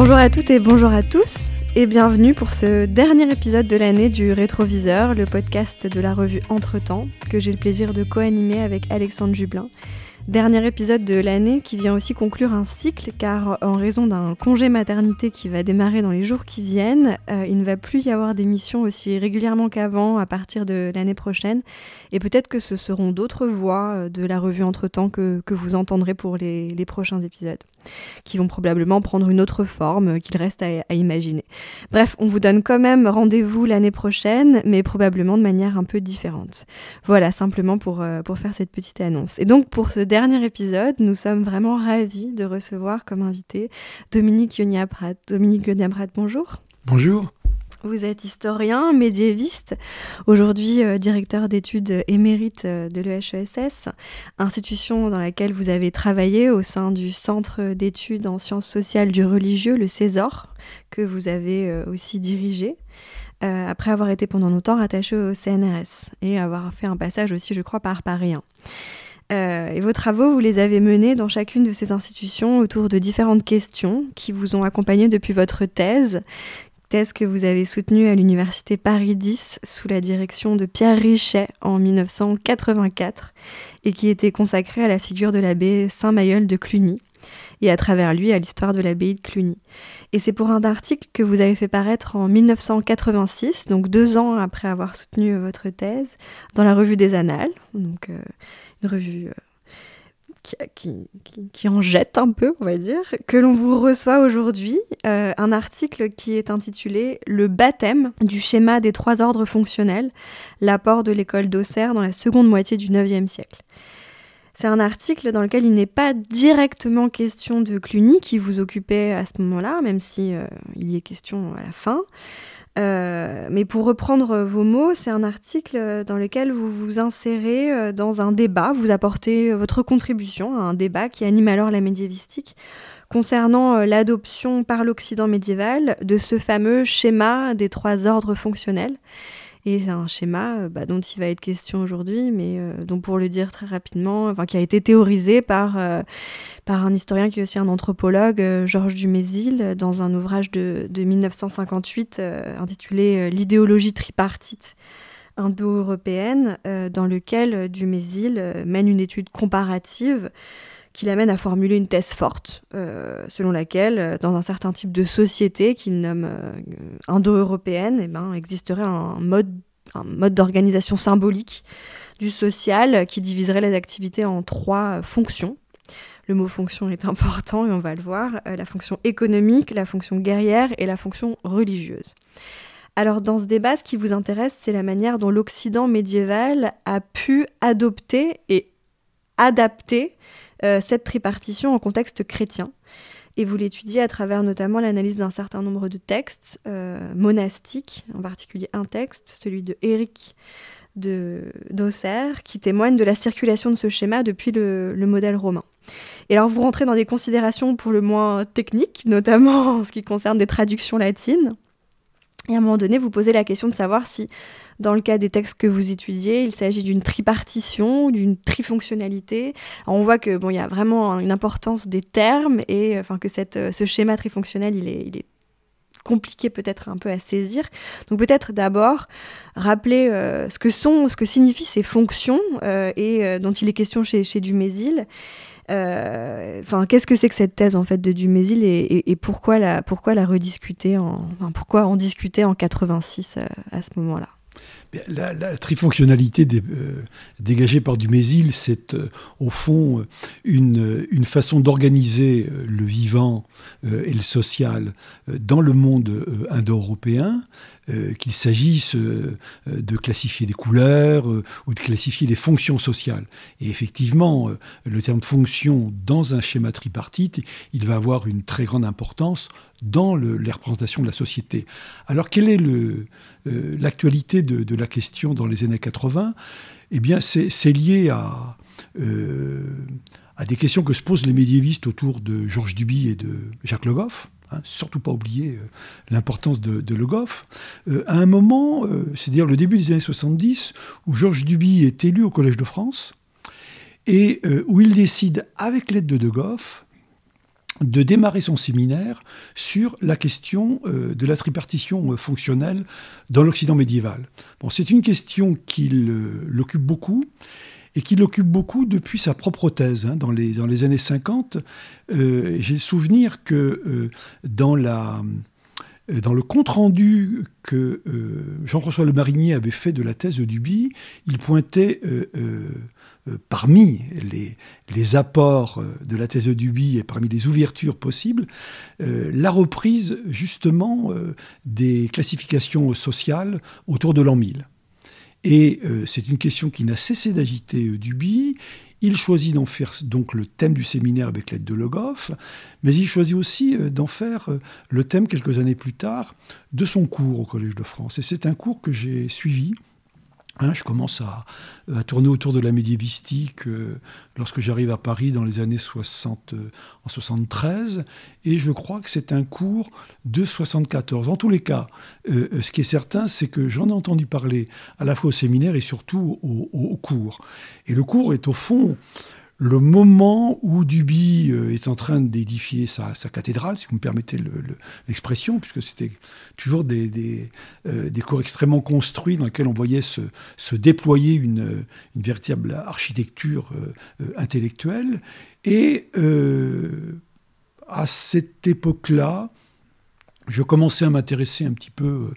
Bonjour à toutes et bonjour à tous et bienvenue pour ce dernier épisode de l'année du Rétroviseur, le podcast de la revue Entretemps que j'ai le plaisir de co-animer avec Alexandre Jublin. Dernier épisode de l'année qui vient aussi conclure un cycle car en raison d'un congé maternité qui va démarrer dans les jours qui viennent, euh, il ne va plus y avoir d'émissions aussi régulièrement qu'avant à partir de l'année prochaine et peut-être que ce seront d'autres voix euh, de la revue entre-temps que, que vous entendrez pour les, les prochains épisodes qui vont probablement prendre une autre forme qu'il reste à, imaginer. Bref, on vous donne quand même rendez-vous l'année prochaine, mais probablement de manière un peu différente. Voilà, simplement pour, euh, pour faire cette petite annonce. Et donc pour ce dernier épisode, nous sommes vraiment ravis de recevoir comme invité Dominique Yonia-Prat. Dominique Yonia-Prat, bonjour. Bonjour. Vous êtes historien, médiéviste, aujourd'hui euh, directeur d'études émérite euh, de l'EHESS, institution dans laquelle vous avez travaillé au sein du Centre d'études en sciences sociales du religieux, le César, que vous avez euh, aussi dirigé, après avoir été pendant longtemps rattaché au CNRS et avoir fait un passage aussi, je crois, par Paris 1. Et vos travaux, vous les avez menés dans chacune de ces institutions autour de différentes questions qui vous ont accompagné depuis votre thèse, thèse que vous avez soutenue à l'Université Paris 10 sous la direction de Pierre Richet en 1984 et qui était consacrée à la figure de l'abbé Saint-Mayol de Cluny et à travers lui à l'histoire de l'abbaye de Cluny. Et c'est pour un article que vous avez fait paraître en 1986, donc deux ans après avoir soutenu votre thèse, dans la revue des Annales, donc euh, une revue euh, qui, en jette un peu, on va dire, que l'on vous reçoit aujourd'hui, euh, un article qui est intitulé Le baptême du schéma des trois ordres fonctionnels, l'apport de l'école d'Auxerre dans la seconde moitié du IXe siècle. C'est un article dans lequel il n'est pas directement question de Cluny qui vous occupait à ce moment-là, même si euh, il y est question à la fin. Euh, mais pour reprendre vos mots, c'est un article dans lequel vous vous insérez euh, dans un débat, vous apportez votre contribution à un débat qui anime alors la médiévistique concernant l'adoption par l'Occident médiéval de ce fameux schéma des trois ordres fonctionnels. C'est un schéma euh, bah, dont il va être question aujourd'hui, mais euh, dont pour le dire très rapidement, enfin, qui a été théorisé par, euh, un historien qui est aussi un anthropologue, Georges Dumézil, dans un ouvrage de 1958 intitulé L'idéologie tripartite indo-européenne, dans lequel Dumézil mène une étude comparative qui l'amène à formuler une thèse forte, euh, selon laquelle, euh, dans un certain type de société qu'il nomme euh, indo-européenne, eh ben, existerait un mode, un mode d'organisation symbolique du social qui diviserait les activités en trois fonctions. Le mot fonction est important et on va le voir, la fonction économique, la fonction guerrière et la fonction religieuse. Alors dans ce débat, ce qui vous intéresse, c'est la manière dont l'Occident médiéval a pu adopter et adapter euh, cette tripartition en contexte chrétien. Et vous l'étudiez à travers notamment l'analyse d'un certain nombre de textes euh, monastiques, en particulier un texte, celui de Éric d'Auxerre, qui témoigne de la circulation de ce schéma depuis le, le, modèle romain. Et alors vous rentrez dans des considérations pour le moins techniques, notamment en ce qui concerne des traductions latines. Et à un moment donné, vous posez la question de savoir si dans le cas des textes que vous étudiez, il s'agit d'une tripartition, d'une trifonctionnalité. on voit que bon, il y a vraiment une importance des termes et euh, enfin que cette, euh, ce schéma trifonctionnel, il est, il est compliqué peut-être un peu à saisir. Donc peut-être d'abord rappeler euh, ce que sont, ce que signifient ces fonctions et dont il est question chez, chez Dumézil. Enfin, qu'est-ce que c'est que cette thèse en fait de Dumézil et, pourquoi la pourquoi la rediscuter en, pourquoi en discuter en 86 à ce moment-là? La, trifonctionnalité euh, dégagée par Dumézil, c'est euh, au fond une, une façon d'organiser euh, le vivant et le social dans le monde indo-européen, qu'il s'agisse de classifier des couleurs ou de classifier des fonctions sociales. Et effectivement, le terme fonction dans un schéma tripartite, il va avoir une très grande importance dans les représentations de la société. Alors quelle est l'actualité de, la question dans les années 80 Eh bien, c'est lié à, euh, des questions que se posent les médiévistes autour de Georges Duby et de Jacques Le Goff. Hein, surtout pas oublier euh, l'importance de, Le Goff. Euh, à un moment, c'est-à-dire le début des années 70, où Georges Duby est élu au Collège de France, et où il décide, avec l'aide de De Goff, de démarrer son séminaire sur la question euh, de la tripartition euh, fonctionnelle dans l'Occident médiéval. Bon, c'est une question qui l'occupe beaucoup et qui l'occupe beaucoup depuis sa propre thèse. Hein, dans, les, années 50, euh, j'ai le souvenir que dans, la, dans le compte-rendu que Jean-François Le Marinier avait fait de la thèse de Duby, il pointait euh, parmi les, apports euh, de la thèse de Duby et parmi les ouvertures possibles, euh, la reprise justement des classifications sociales autour de l'an 1000. Et c'est une question qui n'a cessé d'agiter Duby. Il choisit d'en faire donc le thème du séminaire avec l'aide de Le Goff, mais il choisit aussi d'en faire le thème quelques années plus tard de son cours au Collège de France. Et c'est un cours que j'ai suivi Hein, je commence à, tourner autour de la médiévistique euh, lorsque j'arrive à Paris dans les années 60, euh, en 73, et je crois que c'est un cours de 74. En tous les cas, euh, ce qui est certain, c'est que j'en ai entendu parler à la fois au séminaire et surtout au cours. Et le cours est au fond le moment où Duby euh, est en train d'édifier sa, cathédrale, si vous me permettez l'expression, puisque c'était toujours des, euh, des, cours extrêmement construits dans lesquels on voyait se, déployer une, véritable architecture euh, intellectuelle. Et à cette époque-là, je commençais à m'intéresser un petit peu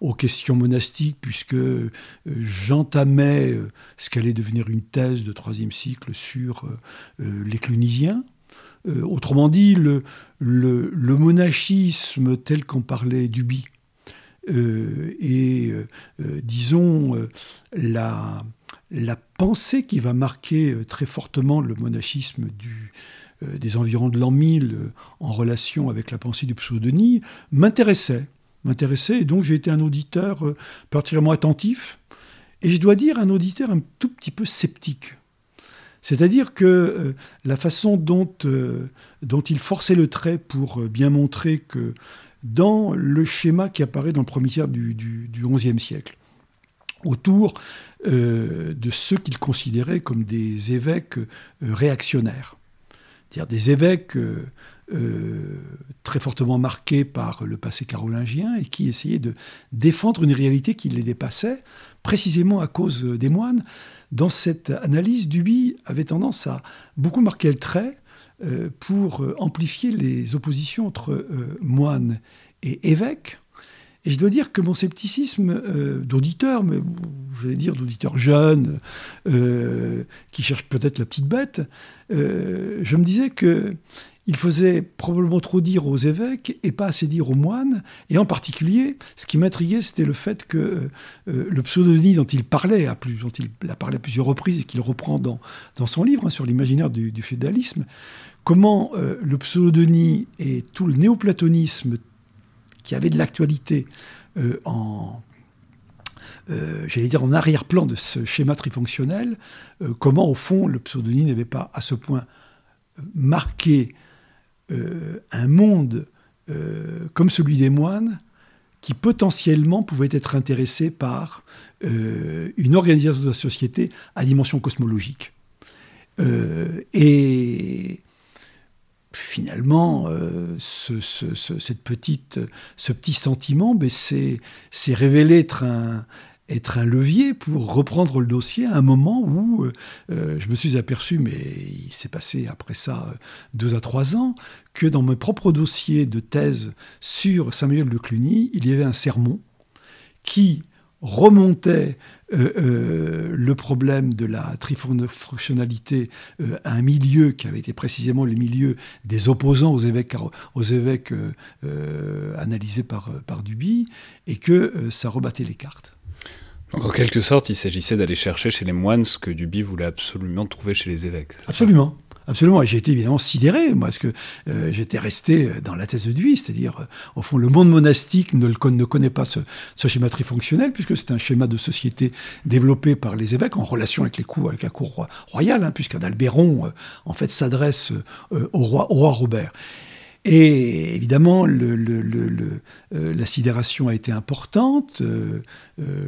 aux questions monastiques, puisque euh, j'entamais euh, ce qu'allait devenir une thèse de troisième cycle sur euh, les clunisiens. autrement dit, le, monachisme tel qu'en parlait Duby, et disons la pensée qui va marquer très fortement le monachisme du, des environs de l'an 1000 en relation avec la pensée du pseudo-Denis m'intéressait m'intéressait. Et donc j'ai été un auditeur euh, particulièrement attentif. Et je dois dire un auditeur un tout petit peu sceptique. C'est-à-dire que euh, la façon dont, euh, il forçait le trait pour bien montrer que dans le schéma qui apparaît dans le premier tiers du, XIe siècle, autour de ceux qu'il considérait comme des évêques réactionnaires, c'est-à-dire des évêques euh, très fortement marqués par le passé carolingien et qui essayaient de défendre une réalité qui les dépassait, précisément à cause des moines. Dans cette analyse, Duby avait tendance à beaucoup marquer le trait euh, pour amplifier les oppositions entre euh, moines et évêques. Et je dois dire que mon scepticisme d'auditeur, mais je vais dire d'auditeur jeune, qui cherche peut-être la petite bête, je me disais que il faisait probablement trop dire aux évêques et pas assez dire aux moines. Et en particulier, ce qui m'intriguait, c'était le fait que euh, euh, le pseudonyme dont il parlait, à plus, dont il a parlé à plusieurs reprises et qu'il reprend dans, dans son livre hein, sur l'imaginaire du, féodalisme, comment euh, le pseudonyme et tout le néoplatonisme qui avait de l'actualité en, j'allais dire en arrière-plan de ce schéma trifonctionnel, comment au fond le pseudonyme n'avait pas à ce point marqué euh, un monde euh, comme celui des moines qui potentiellement pouvait être intéressé par euh, une organisation de la société à dimension cosmologique. et finalement, petite, ce petit sentiment ben, s'est révélé être un, levier pour reprendre le dossier à un moment où euh, euh, je me suis aperçu, mais il s'est passé après ça euh, deux à trois ans, que dans mes propres dossiers de thèse sur Samuel de Cluny, il y avait un sermon qui remontait le problème de la trifonctionnalité à un milieu qui avait été précisément le milieu des opposants aux évêques, aux évêques analysés par, par Duby, et que ça rebattait les cartes en quelque sorte, il s'agissait d'aller chercher chez les moines ce que Duby voulait absolument trouver chez les évêques. Absolument. Absolument, et j'ai été évidemment sidéré, moi, parce que euh, j'étais resté dans la thèse de Duby, c'est-à-dire, euh, au fond, le monde monastique ne, ne connaît pas ce, schéma trifonctionnel, puisque c'est un schéma de société développé par les évêques en relation avec, les coups, avec la cour royale, hein, puisqu'Adalbéron, euh, en fait, s'adresse roi, au roi Robert. Et évidemment, le, la sidération a été importante.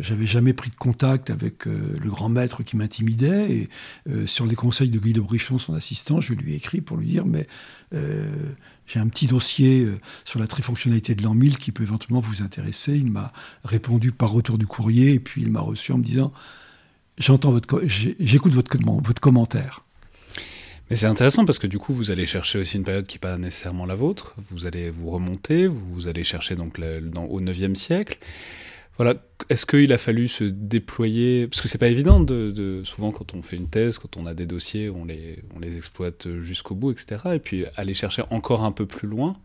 J'avais jamais pris de contact avec le grand maître qui m'intimidait. Et sur les conseils de Guy de Brichon, son assistant, je lui ai écrit pour lui dire Mais j'ai un petit dossier euh, sur la trifonctionnalité de l'an 1000 qui peut éventuellement vous intéresser. Il m'a répondu par retour du courrier et puis il m'a reçu en me disant votre, j'écoute votre commentaire. Mais c'est intéressant parce que du coup, vous allez chercher aussi une période qui n'est pas nécessairement la vôtre. Vous allez vous remonter, vous allez chercher donc au 9e siècle. Voilà, est-ce qu'il a fallu se déployer? Parce que c'est pas évident, de, souvent quand on fait une thèse, quand on a des dossiers, on les, on les exploite jusqu'au bout, etc. Et puis aller chercher encore un peu plus loin,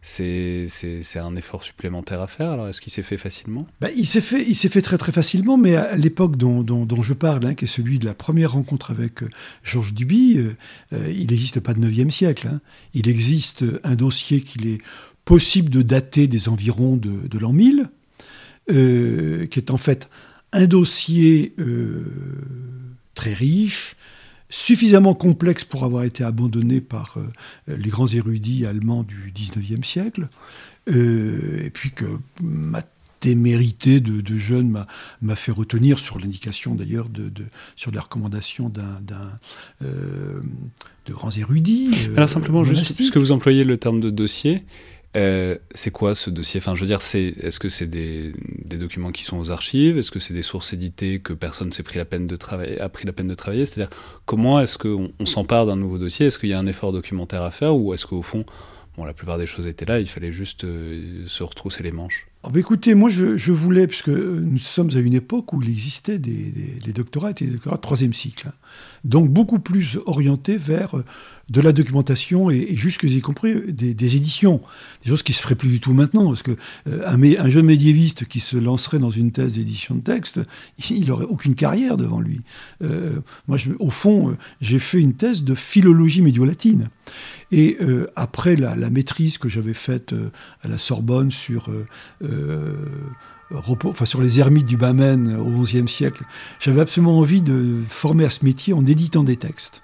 c'est un effort supplémentaire à faire. Alors est-ce qu'il s'est fait facilement? Ben, Il s'est fait, fait très très facilement, mais à l'époque dont, dont, je parle, hein, qui est celui de la première rencontre avec euh, Georges Duby, euh, euh, il n'existe pas de 9e siècle. Hein. Il existe un dossier qu'il est possible de dater des environs de, l'an 1000 euh, qui est en fait un dossier très riche, suffisamment complexe pour avoir été abandonné par euh, les grands érudits allemands du XIXe siècle, et puis que ma témérité de, de jeune m'a fait retenir sur l'indication d'ailleurs de, sur les recommandations d'un de grands érudits. Alors simplement, juste puisque vous employez le terme de dossier, euh, c'est quoi ce dossier? Enfin, je veux dire, est-ce que c'est des, documents qui sont aux archives? Est-ce que c'est des sources éditées que personne s'est pris la peine de travailler, C'est-à-dire, comment est-ce qu'on on, s'empare d'un nouveau dossier? Est-ce qu'il y a un effort documentaire à faire? Ou est-ce qu'au fond, la plupart des choses étaient là, il fallait juste euh, se retrousser les manches? Oh, bah, écoutez, moi je, voulais, puisque nous sommes à une époque où il existait des, doctorats, des doctorats troisième cycle, hein. donc beaucoup plus orientés vers de la documentation et, jusque y compris des, éditions, des choses qui se feraient plus du tout maintenant, parce que euh, un, jeune médiéviste qui se lancerait dans une thèse d'édition de texte, il n'aurait aucune carrière devant lui. Euh, moi, je, au fond, euh, j'ai fait une thèse de philologie médio-latine. Et après la, maîtrise que j'avais faite à la Sorbonne sur enfin, sur les ermites du Bamen au XIe siècle, j'avais absolument envie de former à ce métier en éditant des textes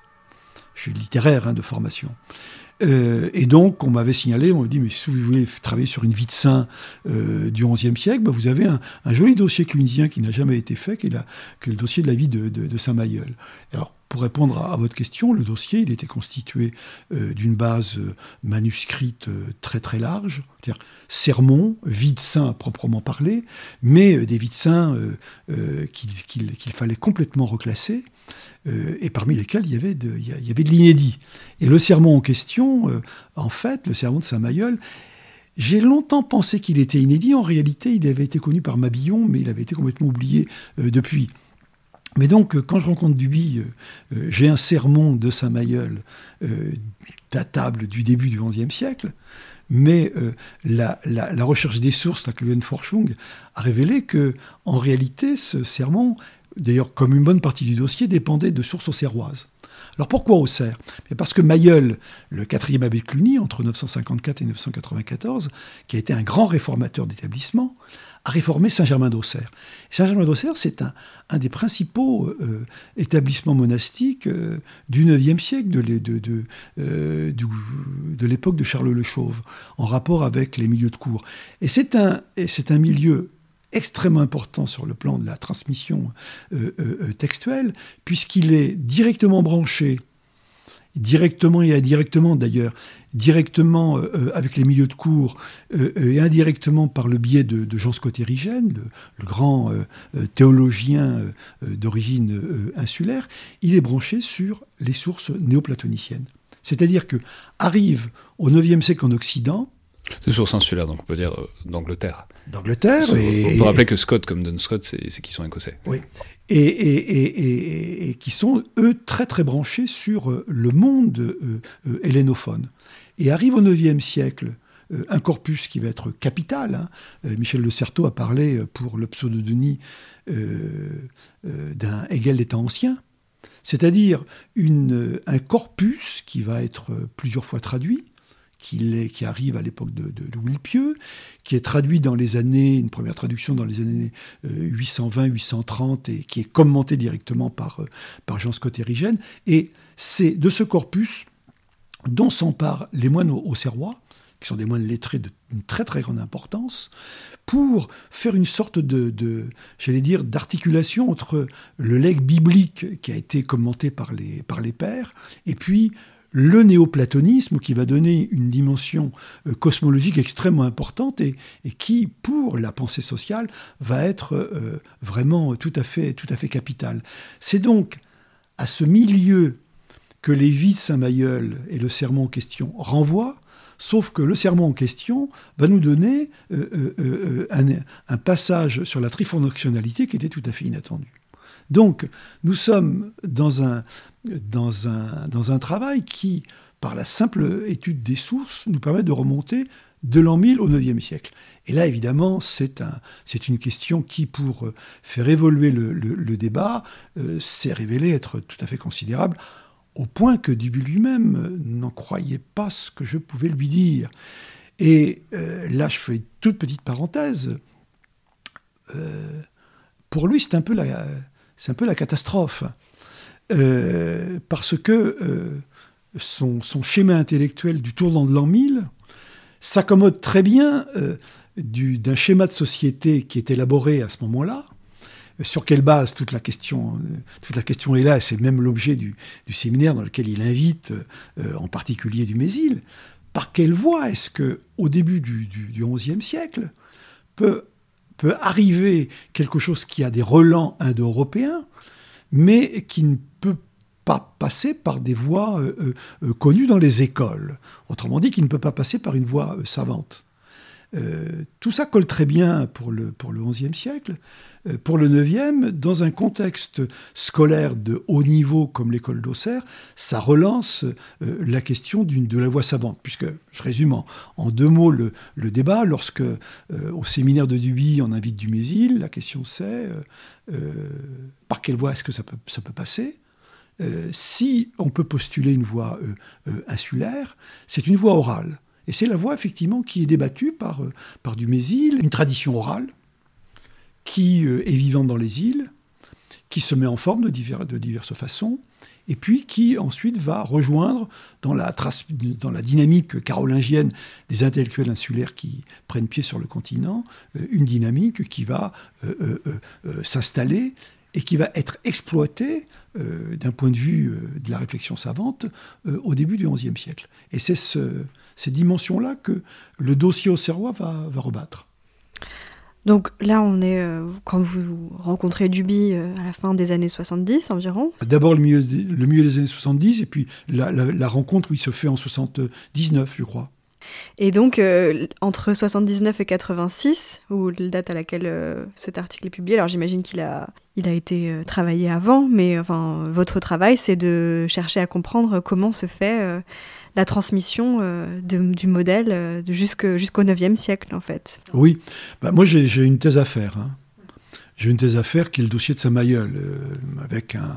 je suis littéraire hein, de formation. Euh, et donc, on m'avait signalé, on m'a dit, mais si vous voulez travailler sur une vie de saint euh, du XIe siècle, bah, vous avez un, joli dossier clunisien qui n'a jamais été fait, qui est, le dossier de la vie de, Saint Mayol. Alors, pour répondre à, votre question, le dossier, il était constitué euh, d'une base manuscrite très très large, c'est-à-dire sermon, vie de saint à proprement parler, mais des vies de saints qu'il fallait complètement reclasser. Euh, et parmi lesquels il y avait de, il y avait de l'inédit. Et le sermon en question, euh, en fait, le sermon de Saint-Mayol, j'ai longtemps pensé qu'il était inédit. En réalité, il avait été connu par Mabillon, mais il avait été complètement oublié euh, depuis. Mais donc, quand je rencontre Duby, j'ai un sermon de Saint-Mayol datable du début du XIe siècle, mais la, recherche des sources, la Forschung, a révélé que, en réalité, ce sermon d'ailleurs comme une bonne partie du dossier, dépendait de sources auxerroises. Alors pourquoi Auxerre? Parce que Mayol, le quatrième abbé de Cluny, entre 954 et 994, qui a été un grand réformateur d'établissement, a réformé Saint-Germain d'Auxerre. Saint-Germain d'Auxerre, c'est un, des principaux euh, établissements monastiques euh, du IXe siècle, euh, de l'époque de Charles le Chauve, en rapport avec les milieux de cour. Et c'est un milieu extrêmement important sur le plan de la transmission euh, euh, euh, textuelle, puisqu'il est directement branché, directement et indirectement d'ailleurs, directement avec les milieux de cours et indirectement par le biais de, Jean Scott Érigène, le, grand théologien d'origine insulaire, il est branché sur les sources néoplatoniciennes. C'est-à-dire que arrive au IXe siècle en Occident de source insulaire, donc on peut dire euh, d'Angleterre. D'Angleterre. On peut rappeler que Scott, comme Don Scott, c'est qui sont écossais. Oui. Et, et, qui sont, eux, très très branchés sur euh, le monde euh, hellénophone. Et arrive au IXe siècle un corpus qui va être capital. Hein. Michel Le Certeau a parlé pour le pseudo-denis d'un Hegel des temps anciens, c'est-à-dire un corpus qui va être plusieurs fois traduit, qui, arrive à l'époque de, Louis le Pieux, qui est traduit dans les années, une première traduction dans les années 820-830 euh, et qui est commenté directement par, euh, par Jean Scott Érigène. Et c'est de ce corpus dont s'emparent les moines au Serrois, qui sont des moines lettrés d'une très très grande importance, pour faire une sorte de, j'allais dire, d'articulation entre le legs biblique qui a été commenté par les, par les pères, et puis le néoplatonisme qui va donner une dimension euh, cosmologique extrêmement importante et, qui, pour la pensée sociale, va être euh, vraiment tout à fait, capitale. C'est donc à ce milieu que les vies de Saint-Mayol et le serment en question renvoient, sauf que le serment en question va nous donner euh, un, passage sur la trifonctionnalité qui était tout à fait inattendu. Donc, nous sommes dans un, dans un, dans un travail qui, par la simple étude des sources, nous permet de remonter de l'an 1000 au 9e siècle. Et là, évidemment, c'est un, une question qui, pour euh, faire évoluer le, débat, euh, s'est révélée être tout à fait considérable, au point que Dubu lui-même euh, n'en croyait pas ce que je pouvais lui dire. Et là, je fais une toute petite parenthèse. pour lui, c'est un peu la, c'est un peu la catastrophe. Euh, parce que euh, son, schéma intellectuel du tournant de l'an 1000 s'accommode très bien euh, d'un schéma de société qui est élaboré à ce moment-là, sur quelle base toute la question, toute la question est là, c'est même l'objet du, séminaire dans lequel il invite en particulier du Mésil. Par quelle voie est-ce que, au début du, XIe siècle, peut, peut arriver quelque chose qui a des relents indo-européens, mais qui ne peut pas passer par des voies euh, euh, euh, connues dans les écoles. Autrement dit, qui ne peut pas passer par une voie savante. Tout ça colle très bien pour le, pour le XIe siècle. pour le XIXe, dans un contexte scolaire de haut niveau comme l'école d'Auxerre, ça relance la question de la voie savante. Puisque, je résume en, deux mots le, débat, lorsque au séminaire de Duby on invite Dumézil, la question c'est par quelle voie est-ce que ça peut, ça peut passer? Euh, si on peut postuler une voie euh, euh, insulaire, c'est une voie orale. Et c'est la voie, effectivement, qui est débattue par, par du Mésil, une tradition orale qui est vivante dans les îles, qui se met en forme de, diverses façons, et puis qui ensuite va rejoindre dans la, dynamique carolingienne des intellectuels insulaires qui prennent pied sur le continent, une dynamique qui va s'installer et qui va être exploité euh, d'un point de vue euh, de la réflexion savante euh, au début du XIe siècle. Et c'est ce, ces dimensions-là que le dossier au Serrois va, va, rebattre. Donc là, on est quand vous rencontrez Duby à la fin des années 70 environ. D'abord le milieu, le milieu des années 70 et puis la, la, la rencontre où il se fait en 79, je crois. Et donc, euh, entre 79 et 86, ou la date à laquelle euh, cet article est publié, alors j'imagine qu'il a, il a été euh, travaillé avant, mais enfin, votre travail, c'est de chercher à comprendre comment se fait la transmission du modèle jusqu'au 9e siècle, en fait. Oui, bah, moi j'ai une thèse à faire. Hein. J'ai une thèse à faire qui est le dossier de Samayeul, avec un,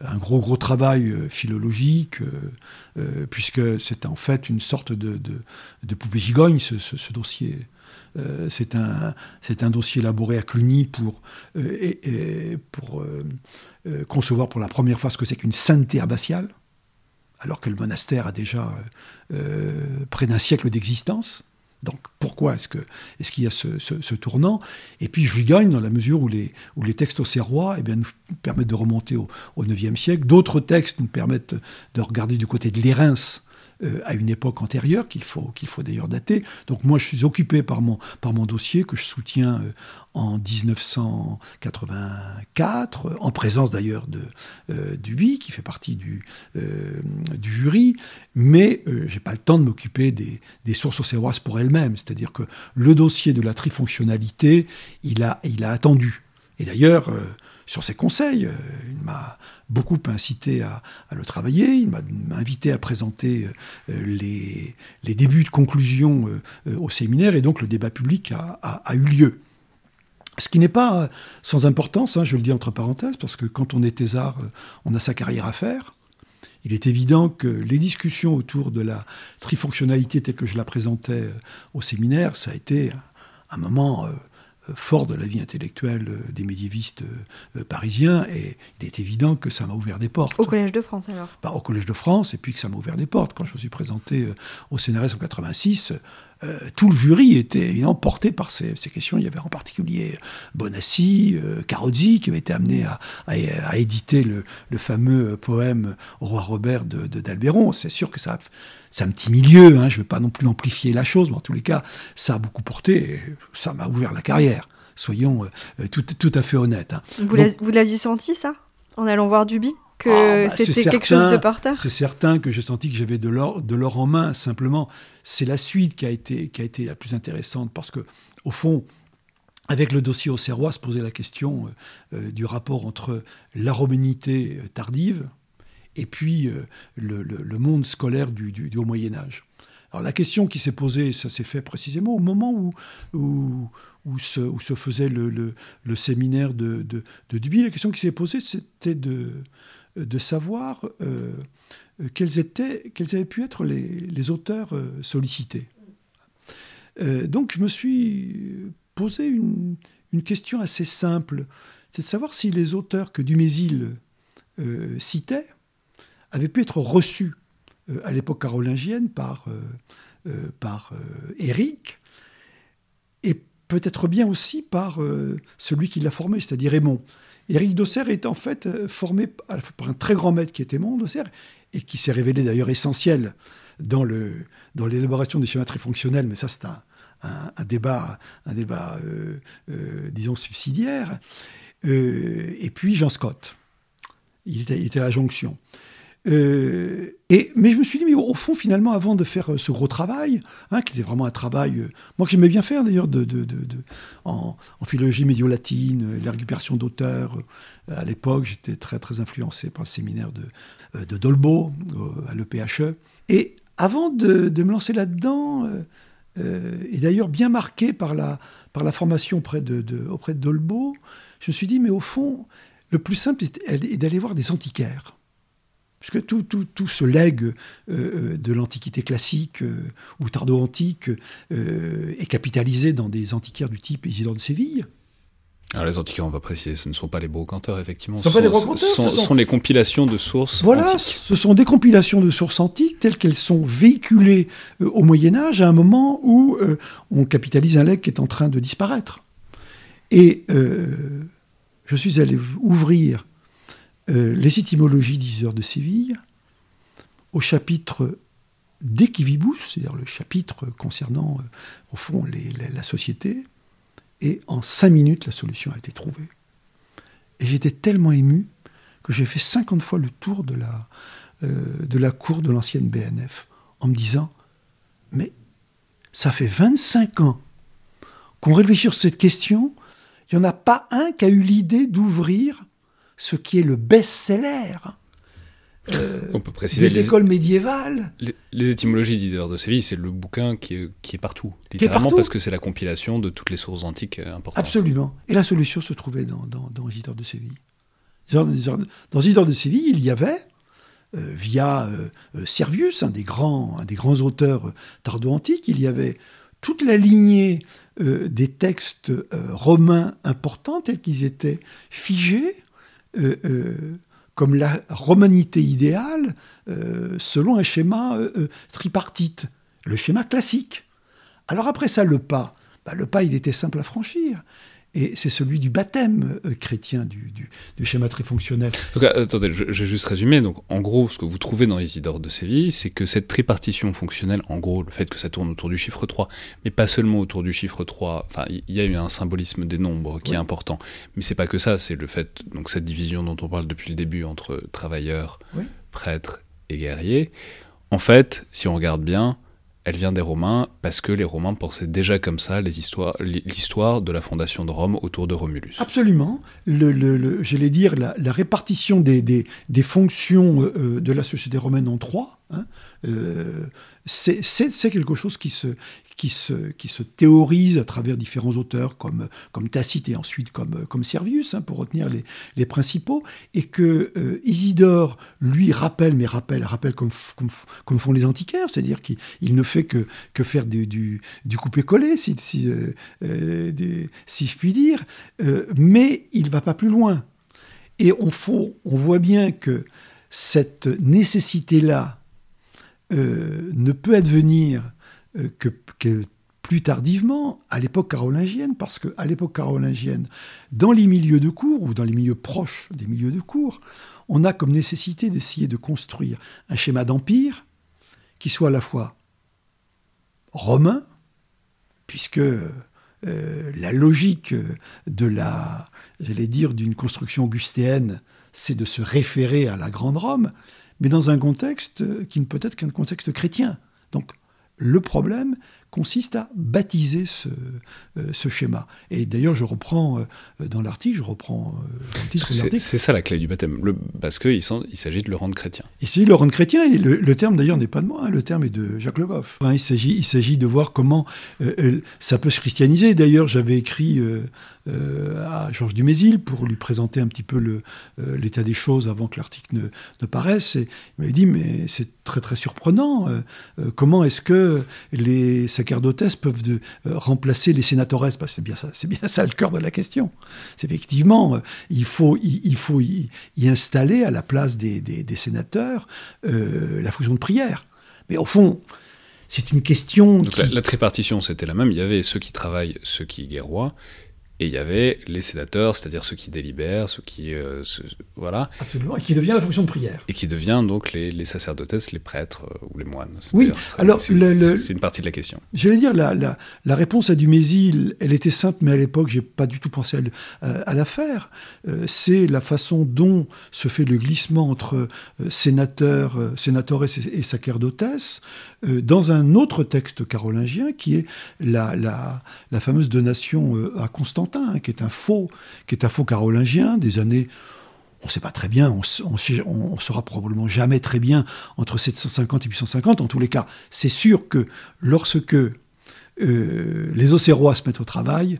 un gros gros travail euh, philologique, euh, euh, puisque c'est en fait une sorte de, poupée gigogne, ce, dossier. c'est un, dossier élaboré à Cluny pour, pour concevoir pour la première fois ce que c'est qu'une sainteté abbatiale, alors que le monastère a déjà près d'un siècle d'existence. Donc pourquoi est-ce qu'il y a ce, tournant? Et puis je gagne dans la mesure où les, où les textes auxerrois eh bien, nous permettent de remonter au, au IXe siècle. D'autres textes nous permettent de regarder du côté de l'Érins euh, à une époque antérieure qu'il faut, qu'il faut d'ailleurs dater. Donc moi, je suis occupé par mon, par mon dossier que je soutiens euh, en 1984, en présence d'ailleurs de euh, du qui fait partie du, du jury, mais j'ai pas le temps de m'occuper des, des sources océroises pour elles-mêmes. C'est-à-dire que le dossier de la trifonctionnalité, il a, il a attendu. Et d'ailleurs, sur ses conseils. Euh, il m'a beaucoup incité à, le travailler. Il m'a invité à présenter euh, les, débuts de conclusion euh, au séminaire et donc le débat public a, eu lieu. Ce qui n'est pas sans importance, hein, je le dis entre parenthèses, parce que quand on est thésard, on a sa carrière à faire. Il est évident que les discussions autour de la trifonctionnalité telle que je la présentais au séminaire, ça a été un moment fort de la vie intellectuelle des médiévistes parisiens, et il est évident que ça m'a ouvert des portes. Au Collège de France alors? Bah, Au Collège de France, et puis que ça m'a ouvert des portes. Quand je me suis présenté au CNRS en 86, euh, tout le jury était évidemment porté par ces, questions. Il y avait en particulier Bonassi, euh, Carozzi, qui avait été amené à, éditer le, fameux poème au roi Robert de, d'Albéron. C'est sûr que ça, c'est un petit milieu, hein, je ne vais pas non plus amplifier la chose, mais en tous les cas, ça a beaucoup porté, et ça m'a ouvert la carrière. Soyons euh, tout, à fait honnêtes. Hein. Vous l'aviez senti, ça, en allant voir Duby? Que ah, bah, c'était quelque chose de porteur C'est certain que j'ai senti que j'avais de l'or, de l'or en main. Simplement, c'est la suite qui a été, qui a été la plus intéressante parce que, au fond, avec le dossier au Serrois, se posait la question euh, euh, du rapport entre la romanité euh, tardive et puis le, monde scolaire du, Haut Moyen Âge. Alors la question qui s'est posée, ça s'est fait précisément au moment où, où, où, se, où se, faisait le, le séminaire de, de, de Duby. La question qui s'est posée, c'était de, de savoir euh, quels, étaient, quels avaient pu être les, auteurs euh, sollicités. Euh, donc je me suis posé une, question assez simple, c'est de savoir si les auteurs que Dumézil citait avaient pu être reçus à l'époque carolingienne par, par Éric, et peut-être bien aussi par celui qui l'a formé, c'est-à-dire Raymond. Éric Dosser est en fait euh, formé par un très grand maître qui était mon Dosser, et qui s'est révélé d'ailleurs essentiel dans, le, dans l'élaboration des schémas très fonctionnels, mais ça c'est un, débat, un débat euh, euh, disons, subsidiaire. et puis Jean Scott, il était à la jonction. Euh, et, mais je me suis dit, mais au fond, finalement, avant de faire euh, ce gros travail, hein, qui était vraiment un travail, euh, moi que j'aimais bien faire d'ailleurs, de, de, de, en, philologie médio-latine, la d'auteurs. à l'époque, j'étais très, très influencé par le séminaire de, de Dolbeau à l'EPHE. Et avant de, me lancer là-dedans, et d'ailleurs bien marqué par la, par la formation auprès de, auprès de Dolbeau, je me suis dit, mais au fond, le plus simple est d'aller voir des antiquaires puisque tout, tout, tout se lègue euh, euh, de l'Antiquité classique euh, ou tardo-antique est capitalisé dans des antiquaires du type Isidore de Séville. Alors les antiquaires, on va préciser, ce ne sont pas les brocanteurs, effectivement. Ce ne sont pas les brocanteurs. Ce sont, les compilations de sources Voilà, ce sont des compilations de sources antiques telles qu'elles sont véhiculées au Moyen Âge à un moment où on capitalise un legs qui est en train de disparaître. Et je suis allé ouvrir euh, les étymologies d'Iseur de Séville, au chapitre d'Equivibus, c'est-à-dire le chapitre concernant, euh, au fond, la société, et en cinq minutes, la solution a été trouvée. Et j'étais tellement ému que j'ai fait 50 fois le tour de la, euh, de la cour de l'ancienne BNF, en me disant, mais ça fait 25 ans qu'on réfléchit sur cette question, il n'y en a pas un qui a eu l'idée d'ouvrir ce qui est le best-seller euh, On peut préciser des les écoles médiévales. Les, étymologies d'Isidore de Séville, c'est le bouquin qui est, qui est partout, littéralement parce que c'est la compilation de toutes les sources antiques euh, importantes. Absolument. Et la solution se trouvait dans, dans, Isidore de Séville. Dans Isidore de Séville, il y avait, euh, via Servius, un des, grands, un des grands auteurs tardo-antiques, il y avait toute la lignée des textes romains importants tels qu'ils étaient figés euh, euh, comme la romanité idéale euh, selon un schéma tripartite, le schéma classique. Alors après ça, le pas, bah, le pas, il était simple à franchir et c'est celui du baptême euh, chrétien du, schéma très fonctionnel. Donc, attendez, je, vais juste résumer. Donc, en gros, ce que vous trouvez dans Isidore de Séville, c'est que cette tripartition fonctionnelle, en gros, le fait que ça tourne autour du chiffre 3, mais pas seulement autour du chiffre 3, enfin, il y a eu un symbolisme des nombres qui est important, mais c'est pas que ça, c'est le fait, donc cette division dont on parle depuis le début entre travailleurs, prêtres et guerriers. En fait, si on regarde bien, elle vient des Romains parce que les Romains pensaient déjà comme ça l'histoire de la fondation de Rome autour de Romulus. Absolument. Le, J'allais dire la, répartition des, des, fonctions euh, de la société romaine en trois. Hein. c'est quelque chose qui se, qui se, qui se théorise à travers différents auteurs comme, comme Tacite et ensuite comme, comme Servius, hein, pour retenir les, les, principaux, et que euh, Isidore, lui, rappelle, mais rappelle, rappelle comme, comme, font les antiquaires, c'est-à-dire qu'il ne fait que, que faire du, du, du coupé-collé, si, si, euh, euh, si je puis dire, mais il ne va pas plus loin. Et on, faut, on voit bien que cette nécessité-là ne peut advenir euh, que, plus tardivement, à l'époque carolingienne, parce qu'à l'époque carolingienne, dans les milieux de cours, ou dans les milieux proches des milieux de cours, on a comme nécessité d'essayer de construire un schéma d'empire qui soit à la fois romain, puisque euh, la logique de la, j'allais dire, d'une construction augustéenne, c'est de se référer à la grande Rome, mais dans un contexte qui ne peut être qu'un contexte chrétien. Donc le problème consiste à baptiser ce, euh, schéma. Et d'ailleurs, je reprends euh, dans l'article, je reprends euh, C'est ça la clé du baptême, le, parce qu'il il s'agit de le rendre chrétien. Il s'agit de le rendre chrétien, et le, terme d'ailleurs n'est pas de moi, hein, le terme est de Jacques Le Goff. il s'agit de voir comment ça peut se christianiser. D'ailleurs, j'avais écrit à Georges Dumézil pour lui présenter un petit peu l'état des choses avant que l'article ne, ne, paraisse. Et il m'avait dit, mais c'est très très surprenant. Comment est-ce que les sacerdotesses peuvent de, remplacer les sénatoresses bah, C'est bien, ça, bien ça le cœur de la question. C'est effectivement, il faut, il, faut y, installer à la place des, des, sénateurs la fonction de prière. Mais au fond, c'est une question. Donc la, la, tripartition, c'était la même. Il y avait ceux qui travaillent, ceux qui guerroient, et il y avait les sénateurs, c'est-à-dire ceux qui délibèrent, ceux qui... Euh, voilà. Absolument, et qui devient la fonction de prière. Et qui devient donc les, les sacerdotesses, les prêtres euh, ou les moines. Oui, alors... C'est une partie de la question. J'allais dire, la, la, la, réponse à Dumézil, elle était simple, mais à l'époque, j'ai pas du tout pensé à, à, la faire. Euh, c'est la façon dont se fait le glissement entre sénateurs, sénateurs et, et sacerdotesses dans un autre texte carolingien qui est la, la, la fameuse donation à Constantine Hein, qui est un faux, qui est un faux carolingien des années on ne sait pas très bien, on ne saura probablement jamais très bien entre 750 et 850. En tous les cas, c'est sûr que lorsque euh, les Auxerrois se mettent au travail,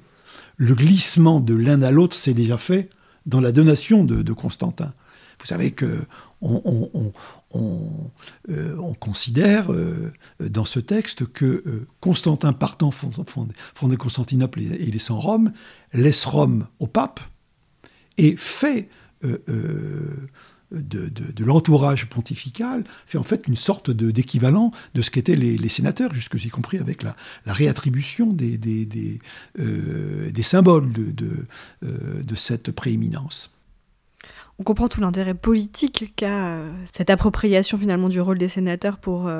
le glissement de l'un à l'autre s'est déjà fait dans la donation de, Constantin. Vous savez que on, euh, considère euh, dans ce texte que Constantin partant fonder Constantinople et, laissant Rome, laisse Rome au pape et fait euh, euh, de, l'entourage pontifical, fait en fait une sorte d'équivalent de, ce qu'étaient les, sénateurs, jusque-y compris avec la, réattribution des, euh, symboles de, cette prééminence. On comprend tout l'intérêt politique qu'a cette appropriation finalement du rôle des sénateurs pour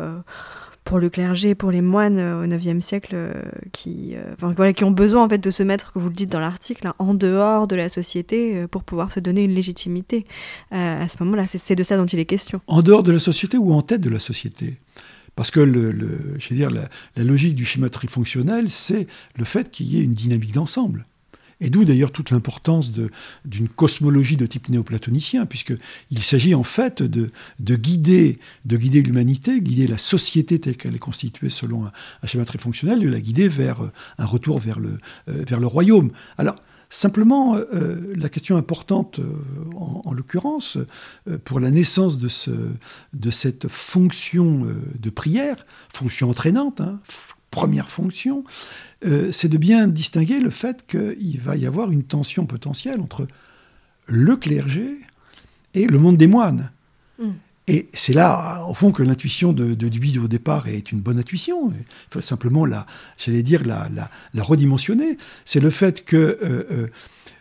pour le clergé, pour les moines euh, au IXe siècle, euh, qui, euh, voilà, qui ont besoin en fait de se mettre, que vous le dites dans l'article, hein, en dehors de la société pour pouvoir se donner une légitimité. à ce moment-là, c'est de ça dont il est question. En dehors de la société ou en tête de la société? Parce que je veux dire, la, la logique du schéma trifonctionnel, c'est le fait qu'il y ait une dynamique d'ensemble. Et d'où d'ailleurs toute l'importance d'une cosmologie de type néoplatonicien, puisqu'il s'agit en fait de, de guider, de guider l'humanité, guider la société telle qu'elle est constituée selon un, schéma très fonctionnel, de la guider vers euh, un retour vers le, euh, vers le royaume. Alors, Simplement, euh, la question importante, en, l'occurrence, pour la naissance de, ce, de cette fonction de prière, fonction entraînante, hein, première fonction, euh, c'est de bien distinguer le fait qu'il va y avoir une tension potentielle entre le clergé et le monde des moines. Mm. Et c'est là, au fond, que l'intuition de, de au départ est une bonne intuition. Il faut simplement, la, j'allais dire, la, la, redimensionner. C'est le fait que, euh, euh,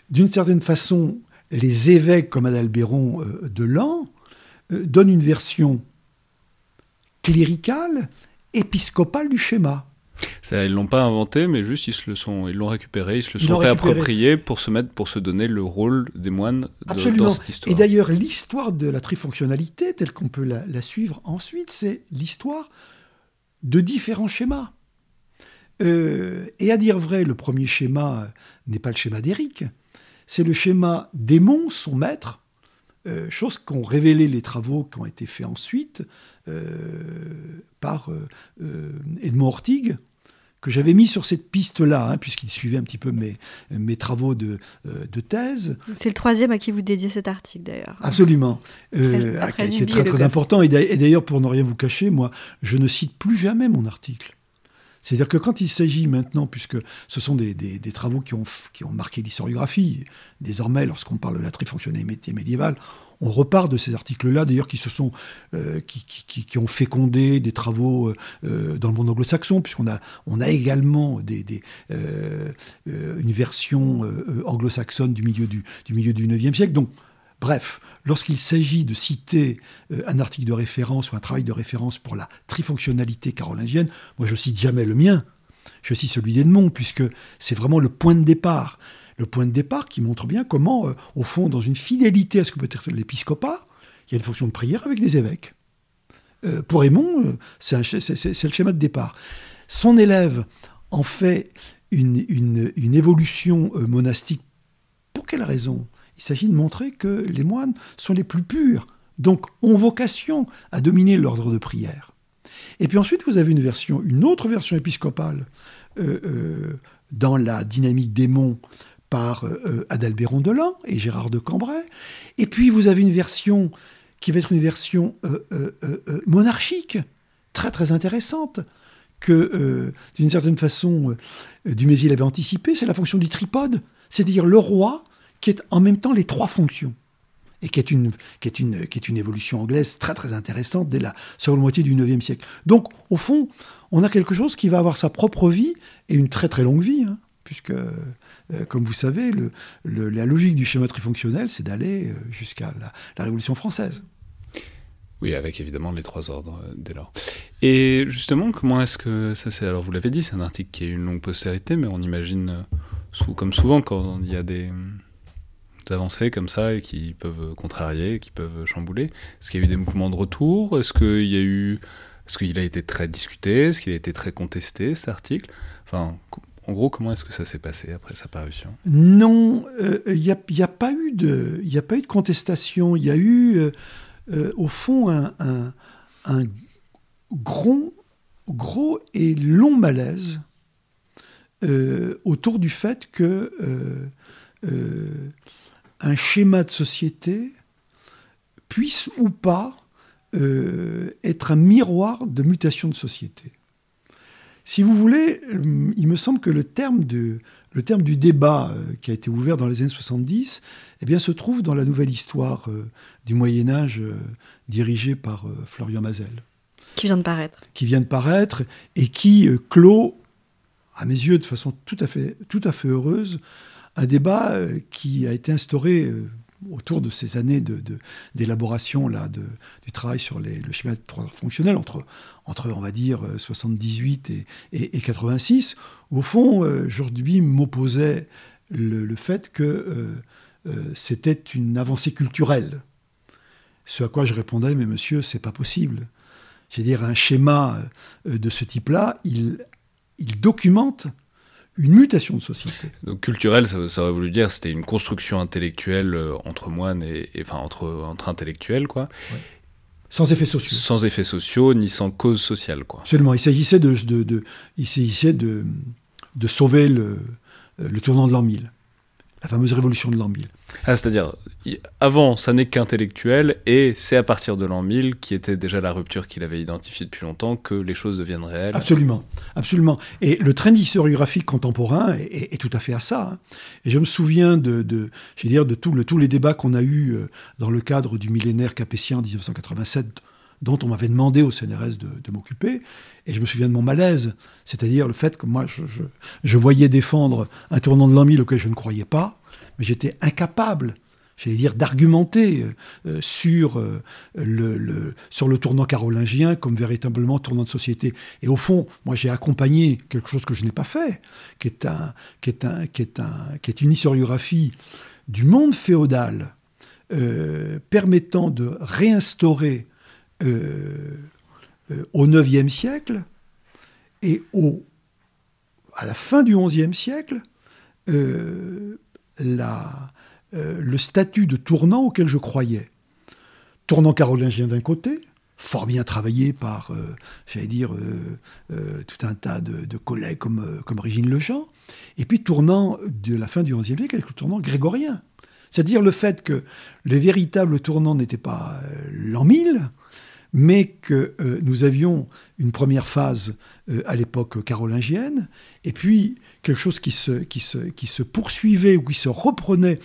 d'une certaine façon, les évêques comme Adalbéron de Lan donnent une version cléricale, épiscopale du schéma. Ils l'ont pas inventé, mais juste ils se le sont, ils l'ont récupéré, ils se le sont réapproprié pour se mettre, pour se donner le rôle des moines dans cette histoire. Et d'ailleurs, l'histoire de la trifonctionnalité, telle qu'on peut la, suivre ensuite, c'est l'histoire de différents schémas. Euh, et à dire vrai, le premier schéma n'est pas le schéma d'Éric, c'est le schéma d'Aimon, son maître, euh, chose qu'ont révélé les travaux qui ont été faits ensuite par Edmond Ortigue, que j'avais mis sur cette piste-là, hein, puisqu'il suivait un petit peu mes, mes travaux de, de thèse. C'est le troisième à qui vous dédiez cet article, d'ailleurs. Absolument. Euh, c'est très, très important. Et d'ailleurs, pour ne rien vous cacher, moi, je ne cite plus jamais mon article. C'est-à-dire que quand il s'agit maintenant, puisque ce sont des, travaux qui ont, qui ont marqué l'historiographie, désormais, lorsqu'on parle de la trifonctionnalité médiévale, on repart de ces articles-là, d'ailleurs, qui euh, qui, ont fécondé des travaux euh, dans le monde anglo-saxon, puisqu'on a, on a également euh, une version anglo-saxonne du milieu du, du milieu du 9e siècle. Donc, Bref, lorsqu'il s'agit de citer euh, un article de référence ou un travail de référence pour la trifonctionnalité carolingienne, moi je cite jamais le mien, je cite celui d'Edmond, puisque c'est vraiment le point de départ. Le point de départ qui montre bien comment, euh, au fond, dans une fidélité à ce que peut être l'épiscopat, il y a une fonction de prière avec les évêques. Euh, pour Edmond, c'est le schéma de départ. Son élève en fait une, évolution monastique. Pour quelle raison? Il s'agit de montrer que les moines sont les plus purs, donc ont vocation à dominer l'ordre de prière. Et puis ensuite, vous avez une autre version épiscopale euh, euh, dans la dynamique des monts par euh, Adalbert de et Gérard de Cambrai. Et puis vous avez une version qui va être une version monarchique, très très intéressante, que d'une certaine façon Dumézil avait anticipé, c'est la fonction du tripode, c'est-à-dire le roi qui est en même temps les trois fonctions et qui est une, qui est une, qui est une évolution anglaise très très intéressante dès la seconde moitié du IXe siècle. Donc, au fond, on a quelque chose qui va avoir sa propre vie et une très très longue vie, hein, puisque, euh, comme vous savez, la logique du schéma trifonctionnel, c'est d'aller euh, jusqu'à la, Révolution française. Oui, avec évidemment les trois ordres euh, dès lors. Et justement, comment est-ce que ça c'est Alors, vous l'avez dit, c'est un article qui a une longue postérité, mais on imagine, comme souvent, quand il y a des avancées comme ça et qui peuvent contrarier, qui peuvent chambouler Est-ce qu'il y a eu des mouvements de retour? Est-ce qu'il y a a été très discuté? Est-ce qu'il a été très contesté cet article? Enfin, en gros, comment est-ce que ça s'est passé après sa parution? Non, euh, il n'y a, pas eu de, contestation. Il y a eu, euh, euh, au fond, un, gros, et long malaise autour du fait que un schéma de société puisse ou pas être un miroir de mutation de société. Si vous voulez, il me semble que le terme, de, le terme du débat euh, qui a été ouvert dans les années 70 eh bien, se trouve dans la nouvelle histoire euh, du Moyen Âge dirigée par Florian Mazel. Qui vient de paraître. Qui vient de paraître et qui clôt, à mes yeux, de façon tout à fait, tout à fait heureuse, un débat euh, qui a été instauré euh, autour de ces années d'élaboration de, là du travail sur le schéma fonctionnel entre, entre, on va dire, 78 et, et, 86. Au fond, aujourd'hui, m'opposait le, fait que euh, c'était une avancée culturelle. Ce à quoi je répondais, mais monsieur, c'est pas possible. C'est-à-dire, un schéma de ce type-là, il, il documente une mutation de société. Donc culturel, ça, ça aurait voulu dire c'était une construction intellectuelle euh, entre moines et, enfin entre entre intellectuels quoi. Sans effets sociaux. Sans effets sociaux ni sans cause sociale quoi. Absolument. Il s'agissait de, de, de, il s'agissait de, de sauver le, le tournant de l'an 1000 la fameuse révolution de l'an 1000. Ah, c'est-à-dire, avant, ça n'est qu'intellectuel, et c'est à partir de l'an 1000, qui était déjà la rupture qu'il avait identifiée depuis longtemps, que les choses deviennent réelles. Absolument, absolument. Et le train historiographique contemporain est, tout à fait à ça. Hein. Et je me souviens de, de dire, de tout le, tous les débats qu'on a eus euh, dans le cadre du millénaire capétien en 1987, dont on m'avait demandé au CNRS de, m'occuper. Et je me souviens de mon malaise, c'est-à-dire le fait que moi, je, voyais défendre un tournant de l'an 1000 auquel je ne croyais pas, mais j'étais incapable, j'allais dire, d'argumenter euh, sur, euh, le, sur le tournant carolingien comme véritablement tournant de société. Et au fond, moi, j'ai accompagné quelque chose que je n'ai pas fait, qui est, un, qui, est un, qui, est un, qui est une historiographie du monde féodal euh, permettant de réinstaurer euh, euh, au IXe siècle et au, à la fin du XIe siècle, euh, la, le statut de tournant auquel je croyais. tournant carolingien d'un côté, fort bien travaillé par, j'allais dire, tout un tas de, collègues comme, comme Régine Lejean, et puis tournant de la fin du XIe siècle avec le tournant grégorien. C'est-à-dire le fait que le véritable tournant n'était pas l'an 1000, mais que euh, nous avions une première phase euh, à l'époque carolingienne, et puis quelque chose qui se, poursuivait ou qui se reprenait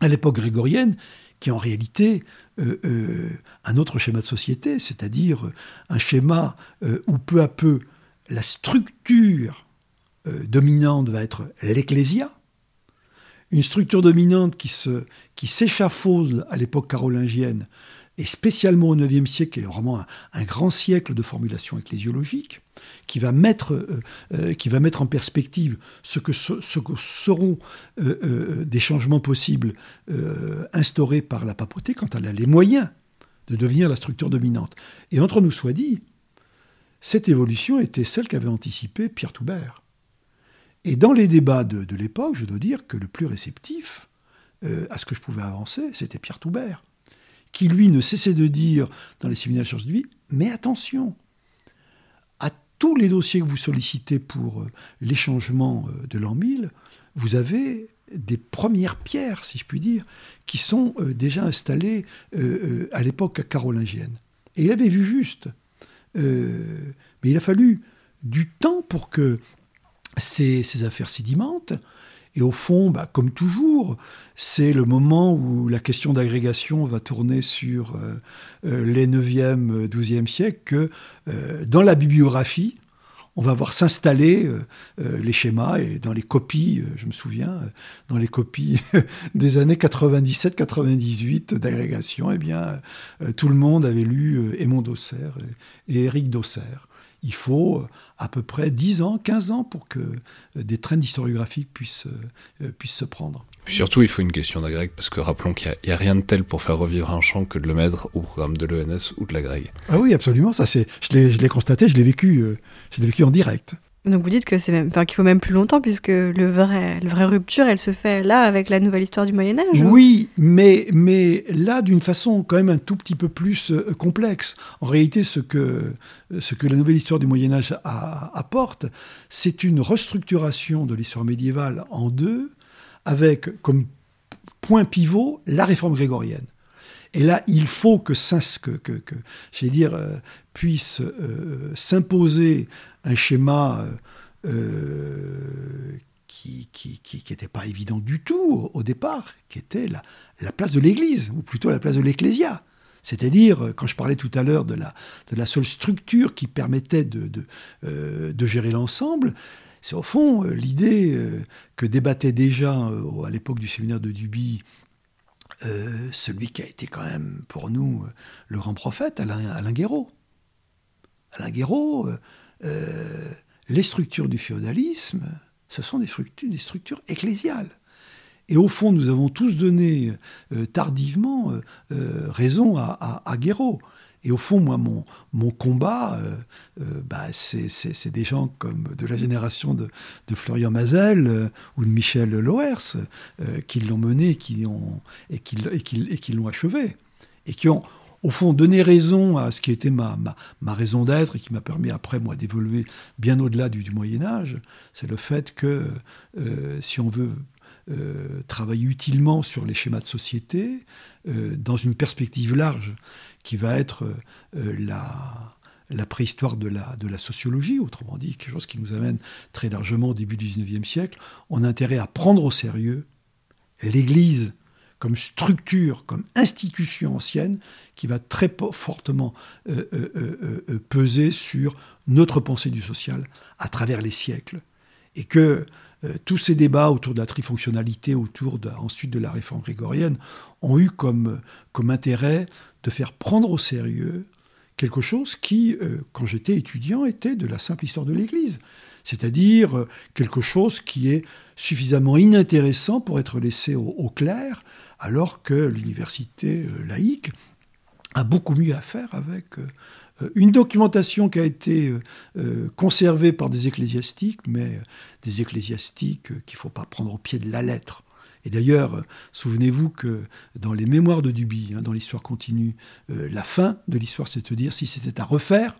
à l'époque grégorienne, qui est en réalité euh, un autre schéma de société, c'est-à-dire un schéma où peu à peu la structure dominante va être l'ecclésia, une structure dominante qui s'échafaude à l'époque carolingienne et spécialement au IXe siècle, qui est vraiment un, grand siècle de formulation ecclésiologique, qui va mettre, euh, euh, qui va mettre en perspective ce que, ce, seront euh, des changements possibles instaurés par la papauté quand elle a les moyens de devenir la structure dominante. Et entre nous soit dit, cette évolution était celle qu'avait anticipée Pierre Toubert. Et dans les débats de, de l'époque, je dois dire que le plus réceptif à ce que je pouvais avancer, c'était Pierre Toubert qui lui ne cessait de dire dans les séminaires sur vie, mais attention, à tous les dossiers que vous sollicitez pour euh, les changements euh, de l'an 1000, vous avez des premières pierres, si je puis dire, qui sont euh, déjà installées à l'époque carolingienne. Et il avait vu juste. mais il a fallu du temps pour que ces affaires sédimentent, et au fond, bah, comme toujours, c'est le moment où la question d'agrégation va tourner sur euh, euh, les 9e, 12e siècles que euh, dans la bibliographie, on va voir s'installer les schémas et dans les copies, je me souviens, dans les copies des années 97-98 d'agrégation, eh bien, tout le monde avait lu Aymon d'Auxerre et, Éric d'Auxerre il faut euh, à peu près 10 ans, 15 ans pour que euh, des trains historiographiques puissent, euh, puissent se prendre. Puis surtout, il faut une question d'agrég, parce que rappelons qu'il n'y a, rien de tel pour faire revivre un champ que de le mettre au programme de l'ENS ou de l'agrég. Ah oui, absolument, ça c'est, je l'ai constaté, je l'ai vécu, je l'ai vécu en direct. Donc vous dites que c'est même, qu'il faut même plus longtemps puisque le vrai, la vraie rupture, elle se fait là avec la nouvelle histoire du Moyen Âge. Hein. Oui, mais mais là d'une façon quand même un tout petit peu plus euh, complexe. En réalité, ce que ce que la nouvelle histoire du Moyen Âge apporte, c'est une restructuration de l'histoire médiévale en deux, avec comme point pivot la réforme grégorienne. Et là, il faut que, que, que, que dire, euh, puisse euh, s'imposer un schéma euh, qui n'était pas évident du tout au, départ, qui était la, la place de l'Église, ou plutôt la place de l'Ecclésia. C'est-à-dire, quand je parlais tout à l'heure de la, de seule structure qui permettait de, gérer l'ensemble, c'est au fond l'idée que débattait déjà à l'époque du séminaire de Duby euh, celui qui a été quand même pour nous le grand prophète, Alain, Alain Guéraud. Alain Guéraud, euh, euh, les structures du féodalisme, ce sont des structures, ecclésiales. Et au fond, nous avons tous donné tardivement raison à, à, Guéraud. Et au fond, moi, mon, combat, euh, euh, bah, c'est des gens comme de la génération de, Florian Mazel euh, ou de Michel Loers qui l'ont mené qui ont, et qui, et qui, et qui l'ont achevé. Et qui ont, au fond, donné raison à ce qui était ma, ma, ma raison d'être et qui m'a permis après, moi, d'évoluer bien au-delà du, du Moyen-Âge. C'est le fait que si on veut travailler utilement sur les schémas de société, dans une perspective large, qui va être euh, la, la préhistoire de la, de la sociologie, autrement dit, quelque chose qui nous amène très largement au début du XIXe siècle, on a intérêt à prendre au sérieux l'Église comme structure, comme institution ancienne, qui va très fortement euh, euh, peser sur notre pensée du social à travers les siècles. Et que tous ces débats autour de la trifonctionnalité, autour ensuite de la réforme grégorienne, ont eu comme, comme intérêt de faire prendre au sérieux quelque chose qui, euh, quand j'étais étudiant, était de la simple histoire de l'Église. C'est-à-dire euh, quelque chose qui est suffisamment inintéressant pour être laissé au, clair, alors que l'université euh, laïque a beaucoup mieux à faire avec une documentation qui a été conservée par des ecclésiastiques, mais des ecclésiastiques qu'il ne faut pas prendre au pied de la lettre. Et d'ailleurs, souvenez-vous que dans les mémoires de Duby, hein, dans l'histoire continue, euh, la fin de l'histoire, c'est de dire, si c'était à refaire,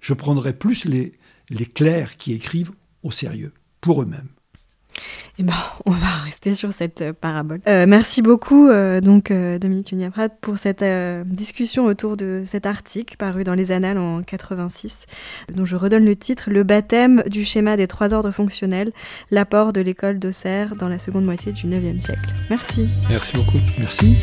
je prendrais plus les, les clercs qui écrivent au sérieux, pour eux-mêmes. Eh ben, on va rester sur cette euh, parabole. Euh, merci beaucoup, euh, donc Dominique Uniaprat, pour cette discussion autour de cet article paru dans les Annales en 86, dont je redonne le titre Le baptême du schéma des trois ordres fonctionnels, l'apport de l'école d'Auxerre dans la seconde moitié du IXe siècle. Merci. Merci beaucoup. Merci.